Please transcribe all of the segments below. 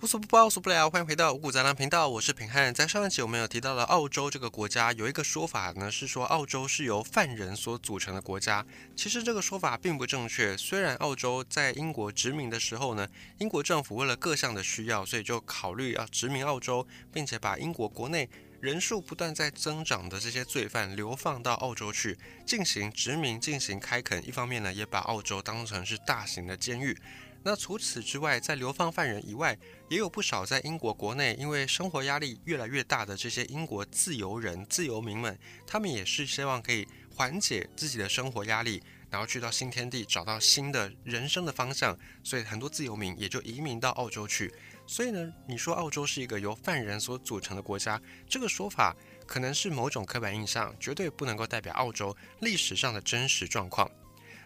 无所不包，无所不聊，欢迎回到五谷杂粮频道，我是平汉。在上一集我们有提到了澳洲这个国家，有一个说法呢是说澳洲是由犯人所组成的国家。其实这个说法并不正确。虽然澳洲在英国殖民的时候呢，英国政府为了各项的需要，所以就考虑要殖民澳洲，并且把英国国内人数不断在增长的这些罪犯流放到澳洲去进行殖民、进行开垦。一方面呢，也把澳洲当成是大型的监狱。那除此之外，在流放犯人以外，也有不少在英国国内因为生活压力越来越大的这些英国自由人、自由民们，他们也是希望可以缓解自己的生活压力，然后去到新天地找到新的人生的方向，所以很多自由民也就移民到澳洲去。所以呢，你说澳洲是一个由犯人所组成的国家，这个说法可能是某种刻板印象，绝对不能够代表澳洲历史上的真实状况。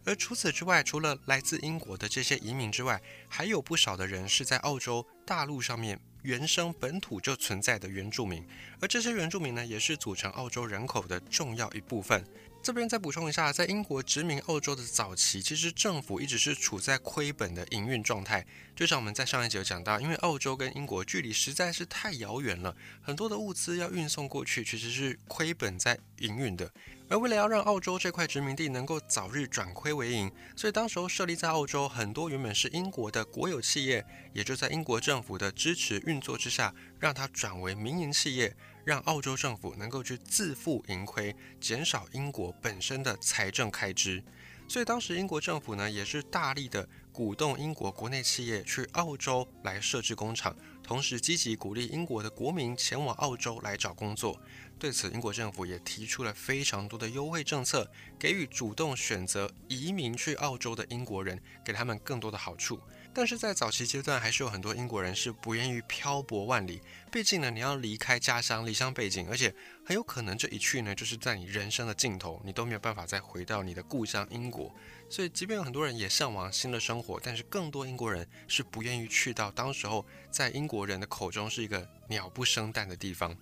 而除此之外，除了来自英国的这些移民之外，还有不少的人是在澳洲大陆上面原生本土就存在的原住民，而这些原住民呢，也是组成澳洲人口的重要一部分。这边再补充一下，在英国殖民澳洲的早期，其实政府一直是处在亏本的营运状态。就像我们在上一集有讲到，因为澳洲跟英国距离实在是太遥远了，很多的物资要运送过去，其实是亏本在营运的。而为了要让澳洲这块殖民地能够早日转亏为盈，所以当时候设立在澳洲很多原本是英国的国有企业，也就在英国政府的支持运作之下，让它转为民营企业。让澳洲政府能够去自负盈亏，减少英国本身的财政开支。所以当时英国政府呢，也是大力的鼓动英国国内企业去澳洲来设置工厂，同时积极鼓励英国的国民前往澳洲来找工作。对此，英国政府也提出了非常多的优惠政策，给予主动选择移民去澳洲的英国人，给他们更多的好处。但是在早期阶段，还是有很多英国人是不愿意漂泊万里。毕竟呢，你要离开家乡、离乡背景，而且很有可能这一去呢，就是在你人生的尽头，你都没有办法再回到你的故乡英国。所以，即便有很多人也向往新的生活，但是更多英国人是不愿意去到当时候在英国人的口中是一个鸟不生蛋的地方。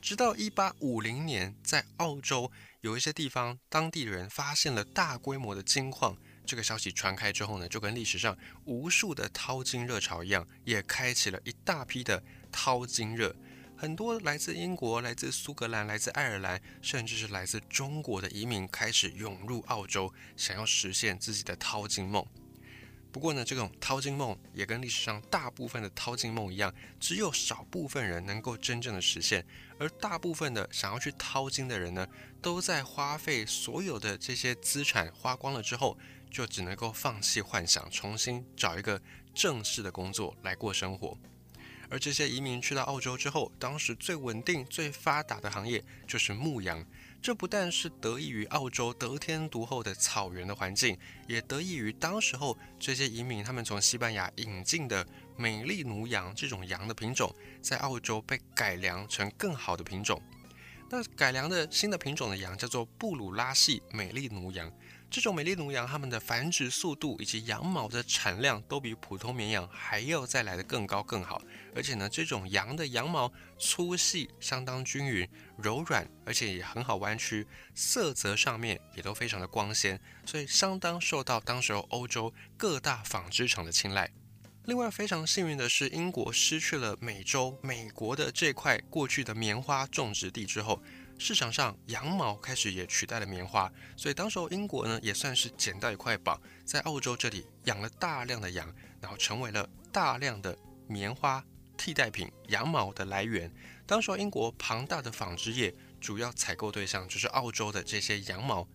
直到一八五零年，在澳洲有一些地方，当地人发现了大规模的金矿。这个消息传开之后呢，就跟历史上无数的淘金热潮一样，也开启了一大批的淘金热。很多来自英国、来自苏格兰、来自爱尔兰，甚至是来自中国的移民开始涌入澳洲，想要实现自己的淘金梦。不过呢，这种淘金梦也跟历史上大部分的淘金梦一样，只有少部分人能够真正的实现，而大部分的想要去淘金的人呢，都在花费所有的这些资产花光了之后。就只能够放弃幻想，重新找一个正式的工作来过生活。而这些移民去到澳洲之后，当时最稳定、最发达的行业就是牧羊。这不但是得益于澳洲得天独厚的草原的环境，也得益于当时候这些移民他们从西班牙引进的美丽奴羊这种羊的品种，在澳洲被改良成更好的品种。那改良的新的品种的羊叫做布鲁拉系美丽奴羊。这种美丽奴羊，它们的繁殖速度以及羊毛的产量都比普通绵羊还要再来的更高更好。而且呢，这种羊的羊毛粗细相当均匀、柔软，而且也很好弯曲，色泽上面也都非常的光鲜，所以相当受到当时候欧洲各大纺织厂的青睐。另外，非常幸运的是，英国失去了美洲、美国的这块过去的棉花种植地之后。市场上羊毛开始也取代了棉花，所以当时候英国呢也算是捡到一块宝，在澳洲这里养了大量的羊，然后成为了大量的棉花替代品羊毛的来源。当时候英国庞大的纺织业主要采购对象就是澳洲的这些羊毛，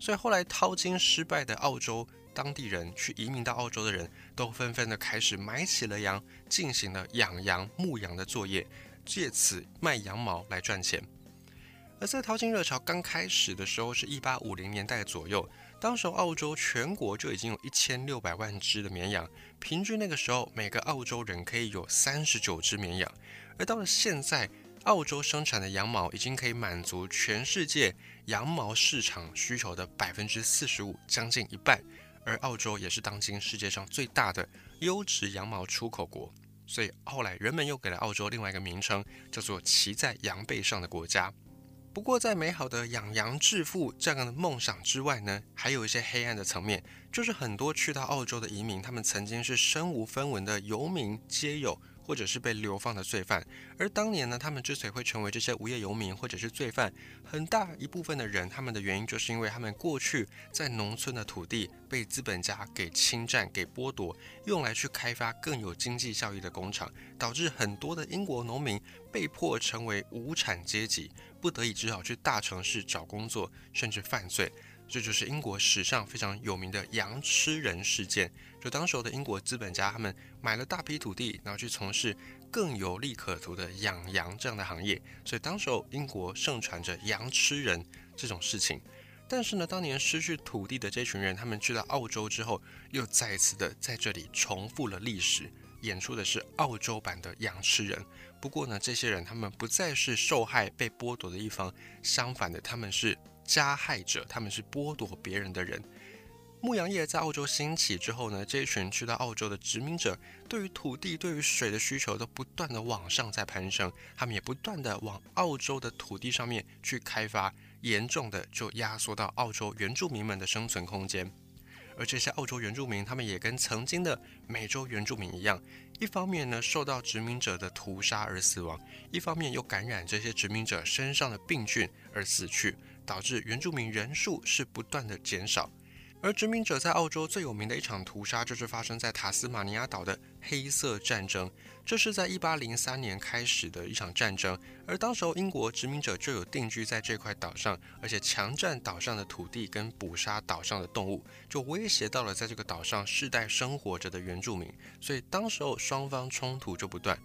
所以后来淘金失败的澳洲当地人去移民到澳洲的人都纷纷的开始买起了羊，进行了养羊牧羊的作业，借此卖羊毛来赚钱。而在淘金热潮刚开始的时候，是一八五零年代左右，当时澳洲全国就已经有一千六百万只的绵羊，平均那个时候每个澳洲人可以有三十九只绵羊。而到了现在，澳洲生产的羊毛已经可以满足全世界羊毛市场需求的百分之四十五，将近一半。而澳洲也是当今世界上最大的优质羊毛出口国，所以后来人们又给了澳洲另外一个名称，叫做骑在羊背上的国家。不过，在美好的养羊致富这样的梦想之外呢，还有一些黑暗的层面，就是很多去到澳洲的移民，他们曾经是身无分文的游民、街友，或者是被流放的罪犯。而当年呢，他们之所以会成为这些无业游民或者是罪犯，很大一部分的人，他们的原因就是因为他们过去在农村的土地被资本家给侵占、给剥夺，用来去开发更有经济效益的工厂，导致很多的英国农民被迫成为无产阶级，不得已只好去大城市找工作，甚至犯罪。这就是英国史上非常有名的羊吃人事件。就当时候的英国资本家，他们买了大批土地，然后去从事更有利可图的养羊这样的行业。所以当时候英国盛传着羊吃人这种事情。但是呢，当年失去土地的这群人，他们去到澳洲之后，又再次的在这里重复了历史，演出的是澳洲版的羊吃人。不过呢，这些人他们不再是受害被剥夺的一方，相反的，他们是。加害者，他们是剥夺别人的人。牧羊业在澳洲兴起之后呢，这一群去到澳洲的殖民者，对于土地、对于水的需求都不断的往上在攀升，他们也不断的往澳洲的土地上面去开发，严重的就压缩到澳洲原住民们的生存空间。而这些澳洲原住民，他们也跟曾经的美洲原住民一样，一方面呢受到殖民者的屠杀而死亡，一方面又感染这些殖民者身上的病菌而死去。导致原住民人数是不断的减少，而殖民者在澳洲最有名的一场屠杀，就是发生在塔斯马尼亚岛的黑色战争。这是在一八零三年开始的一场战争，而当时候英国殖民者就有定居在这块岛上，而且强占岛上的土地跟捕杀岛上的动物，就威胁到了在这个岛上世代生活着的原住民。所以当时候双方冲突就不断。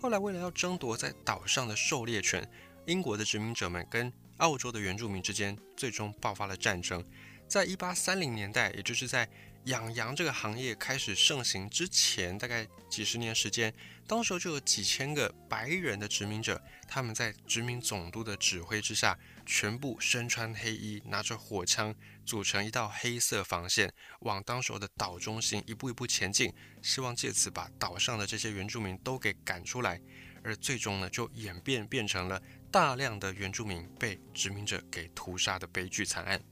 后来为了要争夺在岛上的狩猎权，英国的殖民者们跟澳洲的原住民之间最终爆发了战争，在一八三零年代，也就是在养羊这个行业开始盛行之前，大概几十年时间，当时就有几千个白人的殖民者，他们在殖民总督的指挥之下，全部身穿黑衣，拿着火枪，组成一道黑色防线，往当时的岛中心一步一步前进，希望借此把岛上的这些原住民都给赶出来，而最终呢，就演变变成了。大量的原住民被殖民者给屠杀的悲剧惨案，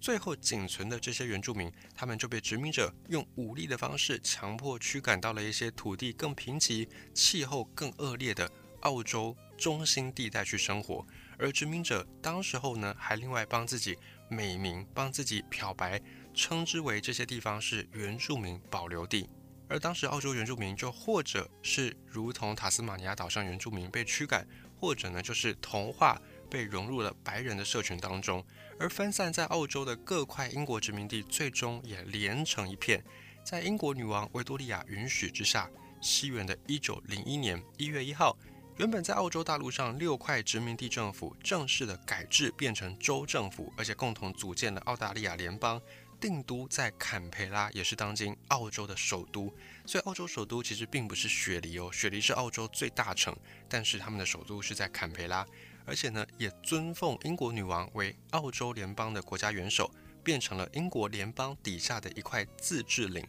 最后仅存的这些原住民，他们就被殖民者用武力的方式强迫驱赶到了一些土地更贫瘠、气候更恶劣的澳洲中心地带去生活。而殖民者当时候呢，还另外帮自己美名，帮自己漂白，称之为这些地方是原住民保留地。而当时澳洲原住民就或者是如同塔斯马尼亚岛上原住民被驱赶。或者呢，就是同化被融入了白人的社群当中，而分散在澳洲的各块英国殖民地，最终也连成一片。在英国女王维多利亚允许之下，西元的一九零一年一月一号，原本在澳洲大陆上六块殖民地政府正式的改制变成州政府，而且共同组建了澳大利亚联邦。定都在坎培拉，也是当今澳洲的首都。所以，澳洲首都其实并不是雪梨哦，雪梨是澳洲最大城，但是他们的首都是在坎培拉，而且呢，也尊奉英国女王为澳洲联邦的国家元首，变成了英国联邦底下的一块自治领。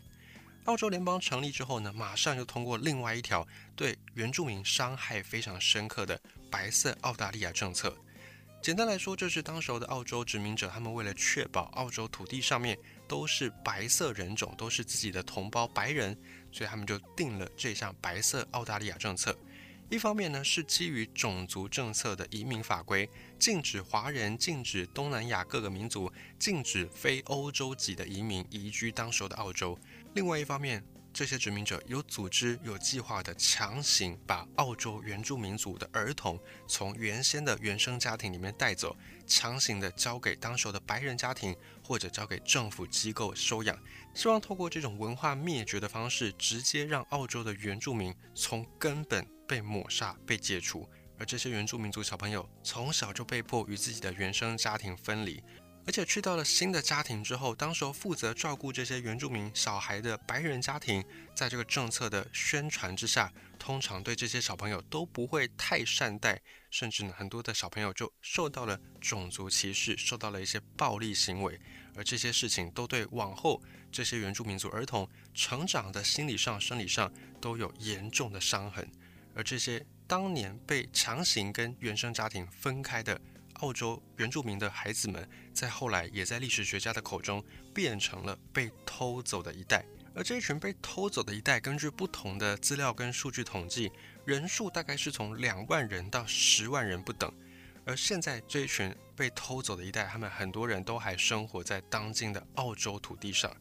澳洲联邦成立之后呢，马上又通过另外一条对原住民伤害非常深刻的白色澳大利亚政策。简单来说，就是当时候的澳洲殖民者，他们为了确保澳洲土地上面都是白色人种，都是自己的同胞白人，所以他们就定了这项白色澳大利亚政策。一方面呢，是基于种族政策的移民法规，禁止华人、禁止东南亚各个民族、禁止非欧洲籍的移民移居当时的澳洲；另外一方面，这些殖民者有组织、有计划的强行把澳洲原住民族的儿童从原先的原生家庭里面带走，强行的交给当时的白人家庭或者交给政府机构收养，希望透过这种文化灭绝的方式，直接让澳洲的原住民从根本被抹杀、被解除。而这些原住民族小朋友从小就被迫与自己的原生家庭分离。而且去到了新的家庭之后，当时候负责照顾这些原住民小孩的白人家庭，在这个政策的宣传之下，通常对这些小朋友都不会太善待，甚至呢，很多的小朋友就受到了种族歧视，受到了一些暴力行为，而这些事情都对往后这些原住民族儿童成长的心理上、生理上都有严重的伤痕，而这些当年被强行跟原生家庭分开的。澳洲原住民的孩子们，在后来也在历史学家的口中变成了被偷走的一代，而这一群被偷走的一代，根据不同的资料跟数据统计，人数大概是从两万人到十万人不等。而现在这一群被偷走的一代，他们很多人都还生活在当今的澳洲土地上。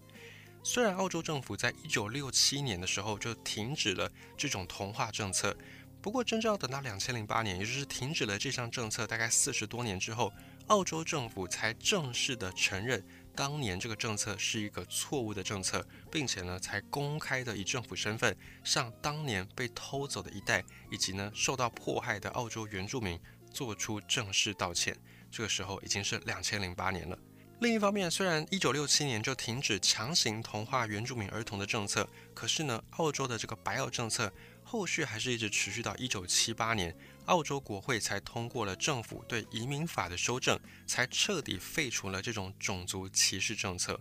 虽然澳洲政府在一九六七年的时候就停止了这种同化政策，不过真正要等到两千零八年，也就是停止了这项政策大概四十多年之后，澳洲政府才正式的承认当年这个政策是一个错误的政策，并且呢才公开的以政府身份向当年被偷走的一代以及呢受到迫害的澳洲原住民做出正式道歉。这个时候已经是两千零八年了。另一方面，虽然一九六七年就停止强行同化原住民儿童的政策，可是呢，澳洲的这个白澳政策后续还是一直持续到一九七八年，澳洲国会才通过了政府对移民法的修正，才彻底废除了这种种族歧视政策。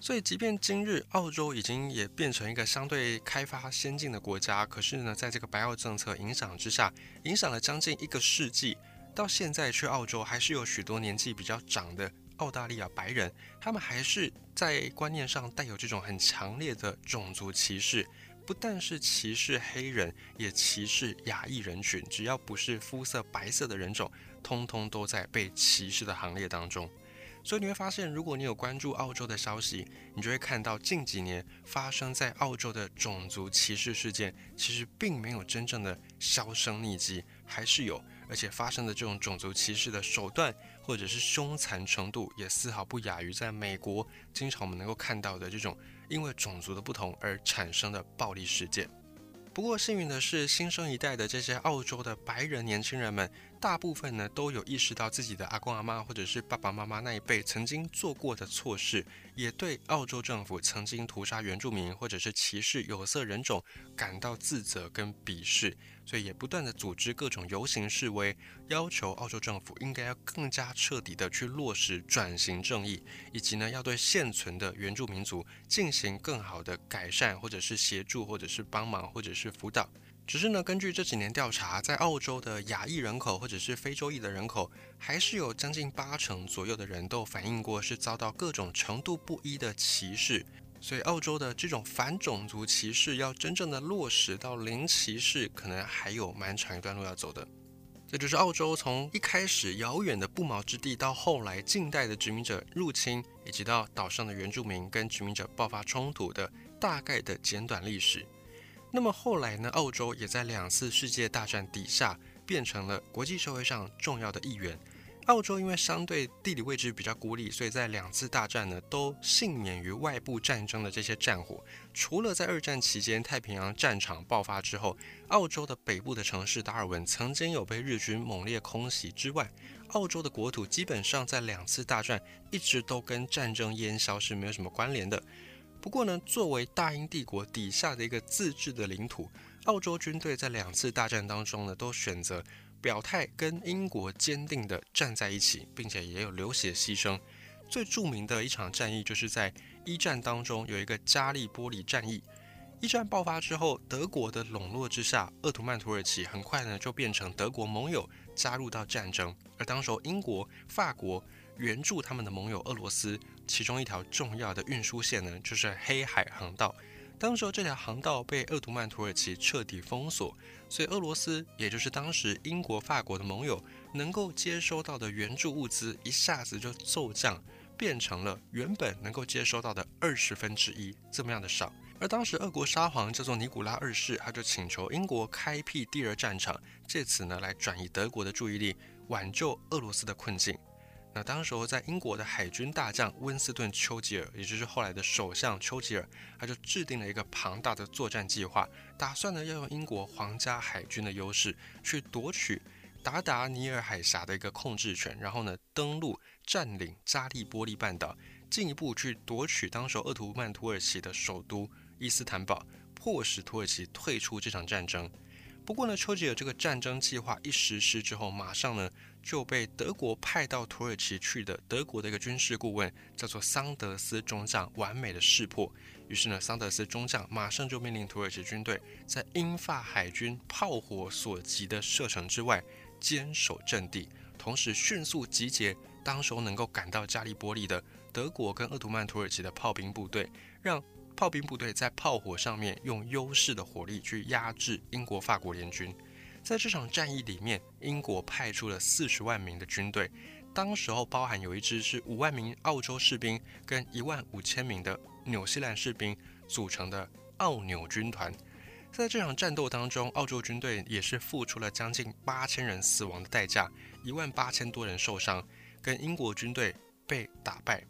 所以，即便今日澳洲已经也变成一个相对开发先进的国家，可是呢，在这个白澳政策影响之下，影响了将近一个世纪，到现在去澳洲还是有许多年纪比较长的。澳大利亚白人，他们还是在观念上带有这种很强烈的种族歧视，不但是歧视黑人，也歧视亚裔人群。只要不是肤色白色的人种，通通都在被歧视的行列当中。所以你会发现，如果你有关注澳洲的消息，你就会看到近几年发生在澳洲的种族歧视事件，其实并没有真正的销声匿迹，还是有，而且发生的这种种族歧视的手段。或者是凶残程度也丝毫不亚于在美国经常我们能够看到的这种因为种族的不同而产生的暴力事件。不过幸运的是，新生一代的这些澳洲的白人年轻人们，大部分呢都有意识到自己的阿公阿妈或者是爸爸妈妈那一辈曾经做过的错事，也对澳洲政府曾经屠杀原住民或者是歧视有色人种感到自责跟鄙视。所以也不断的组织各种游行示威，要求澳洲政府应该要更加彻底的去落实转型正义，以及呢要对现存的原住民族进行更好的改善，或者是协助，或者是帮忙，或者是辅导。只是呢，根据这几年调查，在澳洲的亚裔人口或者是非洲裔的人口，还是有将近八成左右的人都反映过是遭到各种程度不一的歧视。所以，澳洲的这种反种族歧视要真正的落实到零歧视，可能还有蛮长一段路要走的。这就是澳洲从一开始遥远的不毛之地，到后来近代的殖民者入侵，以及到岛上的原住民跟殖民者爆发冲突的大概的简短历史。那么后来呢？澳洲也在两次世界大战底下变成了国际社会上重要的一员。澳洲因为相对地理位置比较孤立，所以在两次大战呢都幸免于外部战争的这些战火。除了在二战期间太平洋战场爆发之后，澳洲的北部的城市达尔文曾经有被日军猛烈空袭之外，澳洲的国土基本上在两次大战一直都跟战争烟消是没有什么关联的。不过呢，作为大英帝国底下的一个自治的领土，澳洲军队在两次大战当中呢都选择。表态跟英国坚定地站在一起，并且也有流血牺牲。最著名的一场战役就是在一战当中有一个加利波里战役。一战爆发之后，德国的笼络之下，鄂图曼土耳其很快呢就变成德国盟友，加入到战争。而当时英国、法国援助他们的盟友俄罗斯，其中一条重要的运输线呢就是黑海航道。当时候这条航道被鄂图曼土耳其彻底封锁。所以，俄罗斯也就是当时英国、法国的盟友，能够接收到的援助物资一下子就骤降，变成了原本能够接收到的二十分之一这么样的少。而当时，俄国沙皇叫做尼古拉二世，他就请求英国开辟第二战场，借此呢来转移德国的注意力，挽救俄罗斯的困境。那当时候在英国的海军大将温斯顿·丘吉尔，也就是后来的首相丘吉尔，他就制定了一个庞大的作战计划，打算呢要用英国皇家海军的优势去夺取达达尼尔海峡的一个控制权，然后呢登陆占领扎利波利半岛，进一步去夺取当时鄂图曼土耳其的首都伊斯坦堡，迫使土耳其退出这场战争。不过呢，丘吉尔这个战争计划一实施之后，马上呢就被德国派到土耳其去的德国的一个军事顾问叫做桑德斯中将完美的识破。于是呢，桑德斯中将马上就命令土耳其军队在英法海军炮火所及的射程之外坚守阵地，同时迅速集结当时候能够赶到加利波利的德国跟鄂图曼土耳其的炮兵部队，让炮兵部队在炮火上面用优势的火力去压制英国、法国联军。在这场战役里面，英国派出了四十万名的军队，当时候包含有一支是五万名澳洲士兵跟一万五千名的纽西兰士兵组成的澳纽军团。在这场战斗当中，澳洲军队也是付出了将近八千人死亡的代价，一万八千多人受伤，跟英国军队被打败。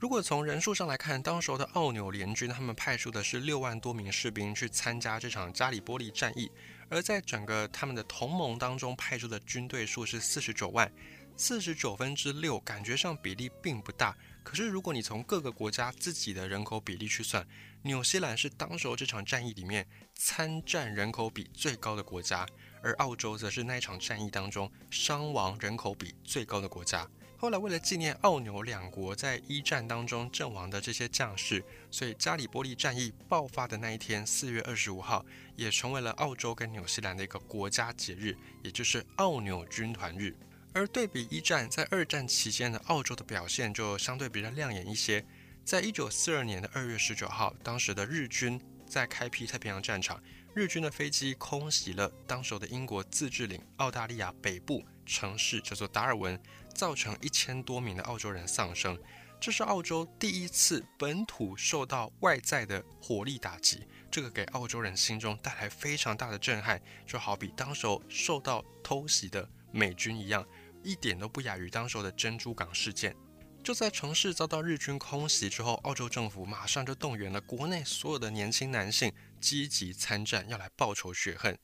如果从人数上来看，当时候的澳纽联军他们派出的是六万多名士兵去参加这场加里波利战役。而在整个他们的同盟当中派出的军队数是四十九万，四十九分之六，感觉上比例并不大。可是如果你从各个国家自己的人口比例去算，纽西兰是当时候这场战役里面参战人口比最高的国家，而澳洲则是那一场战役当中伤亡人口比最高的国家。后来，为了纪念澳纽两国在一战当中阵亡的这些将士，所以加里波利战役爆发的那一天，四月二十五号，也成为了澳洲跟纽西兰的一个国家节日，也就是澳纽军团日。而对比一战，在二战期间的澳洲的表现就相对比较亮眼一些。在一九四二年的二月十九号，当时的日军在开辟太平洋战场，日军的飞机空袭了当时的英国自治领澳大利亚北部城市，叫做达尔文。造成一千多名的澳洲人丧生，这是澳洲第一次本土受到外在的火力打击，这个给澳洲人心中带来非常大的震撼，就好比当时候受到偷袭的美军一样，一点都不亚于当时候的珍珠港事件。就在城市遭到日军空袭之后，澳洲政府马上就动员了国内所有的年轻男性积极参战，要来报仇雪恨。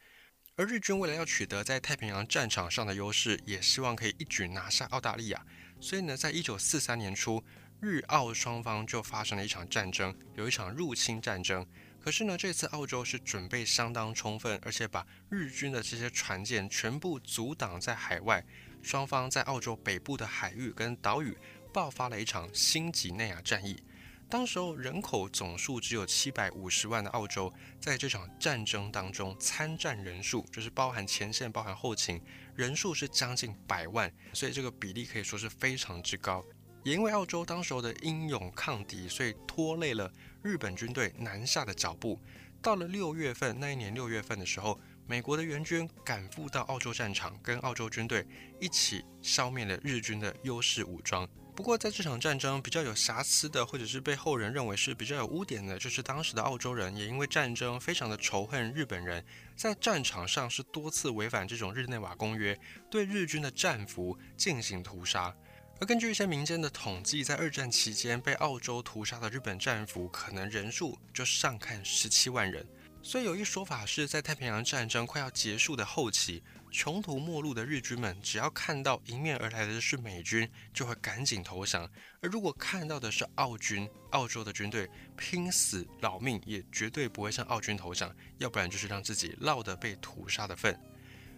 而日军为了要取得在太平洋战场上的优势，也希望可以一举拿下澳大利亚，所以呢，在一九四三年初，日澳双方就发生了一场战争，有一场入侵战争。可是呢，这次澳洲是准备相当充分，而且把日军的这些船舰全部阻挡在海外，双方在澳洲北部的海域跟岛屿爆发了一场新几内亚战役。当时候人口总数只有七百五十万的澳洲，在这场战争当中参战人数，就是包含前线、包含后勤，人数是将近百万，所以这个比例可以说是非常之高。也因为澳洲当时候的英勇抗敌，所以拖累了日本军队南下的脚步。到了六月份，那一年六月份的时候，美国的援军赶赴到澳洲战场，跟澳洲军队一起消灭了日军的优势武装。不过，在这场战争比较有瑕疵的，或者是被后人认为是比较有污点的，就是当时的澳洲人也因为战争非常的仇恨日本人，在战场上是多次违反这种日内瓦公约，对日军的战俘进行屠杀。而根据一些民间的统计，在二战期间被澳洲屠杀的日本战俘可能人数就上看十七万人。所以有一说法是在太平洋战争快要结束的后期。穷途末路的日军们，只要看到迎面而来的是美军，就会赶紧投降；而如果看到的是澳军，澳洲的军队，拼死老命也绝对不会向澳军投降，要不然就是让自己落得被屠杀的份。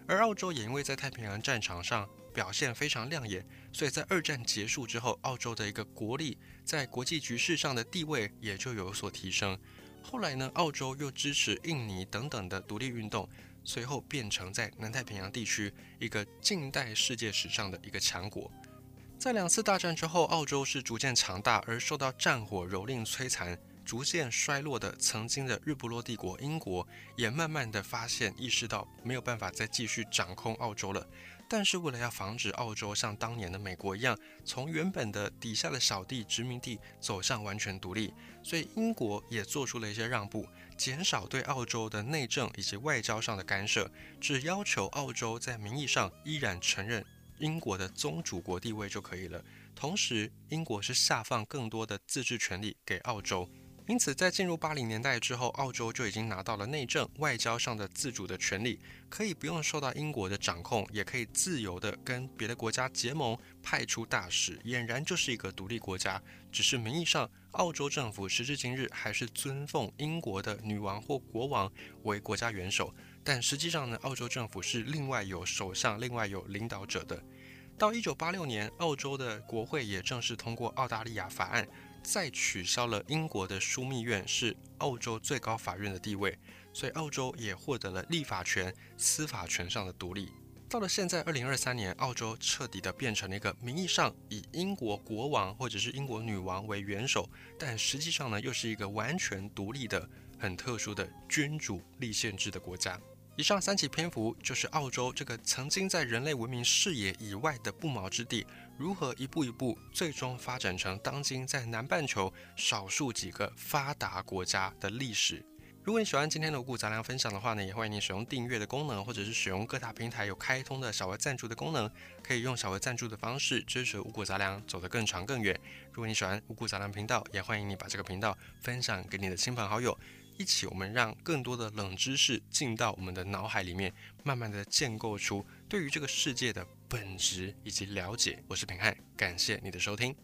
而澳洲也因为在太平洋战场上表现非常亮眼，所以在二战结束之后，澳洲的一个国力在国际局势上的地位也就有所提升。后来呢，澳洲又支持印尼等等的独立运动。随后变成在南太平洋地区一个近代世界史上的一个强国。在两次大战之后，澳洲是逐渐强大，而受到战火蹂躏摧残、逐渐衰落的曾经的日不落帝国英国，也慢慢的发现意识到没有办法再继续掌控澳洲了。但是为了要防止澳洲像当年的美国一样，从原本的底下的小弟殖民地走向完全独立，所以英国也做出了一些让步，减少对澳洲的内政以及外交上的干涉，只要求澳洲在名义上依然承认英国的宗主国地位就可以了。同时，英国是下放更多的自治权利给澳洲。因此，在进入八零年代之后，澳洲就已经拿到了内政、外交上的自主的权利，可以不用受到英国的掌控，也可以自由的跟别的国家结盟、派出大使，俨然就是一个独立国家。只是名义上，澳洲政府时至今日还是尊奉英国的女王或国王为国家元首，但实际上呢，澳洲政府是另外有首相、另外有领导者的。到一九八六年，澳洲的国会也正式通过《澳大利亚法案》。再取消了英国的枢密院是澳洲最高法院的地位，所以澳洲也获得了立法权、司法权上的独立。到了现在，二零二三年，澳洲彻底的变成了一个名义上以英国国王或者是英国女王为元首，但实际上呢，又是一个完全独立的、很特殊的君主立宪制的国家。以上三起篇幅就是澳洲这个曾经在人类文明视野以外的不毛之地，如何一步一步最终发展成当今在南半球少数几个发达国家的历史。如果你喜欢今天的五谷杂粮分享的话呢，也欢迎你使用订阅的功能，或者是使用各大平台有开通的小额赞助的功能，可以用小额赞助的方式支持五谷杂粮走得更长更远。如果你喜欢五谷杂粮频道，也欢迎你把这个频道分享给你的亲朋好友，一起我们让更多的冷知识进到我们的脑海里面，慢慢的建构出对于这个世界的本质以及了解。我是平汉，感谢你的收听。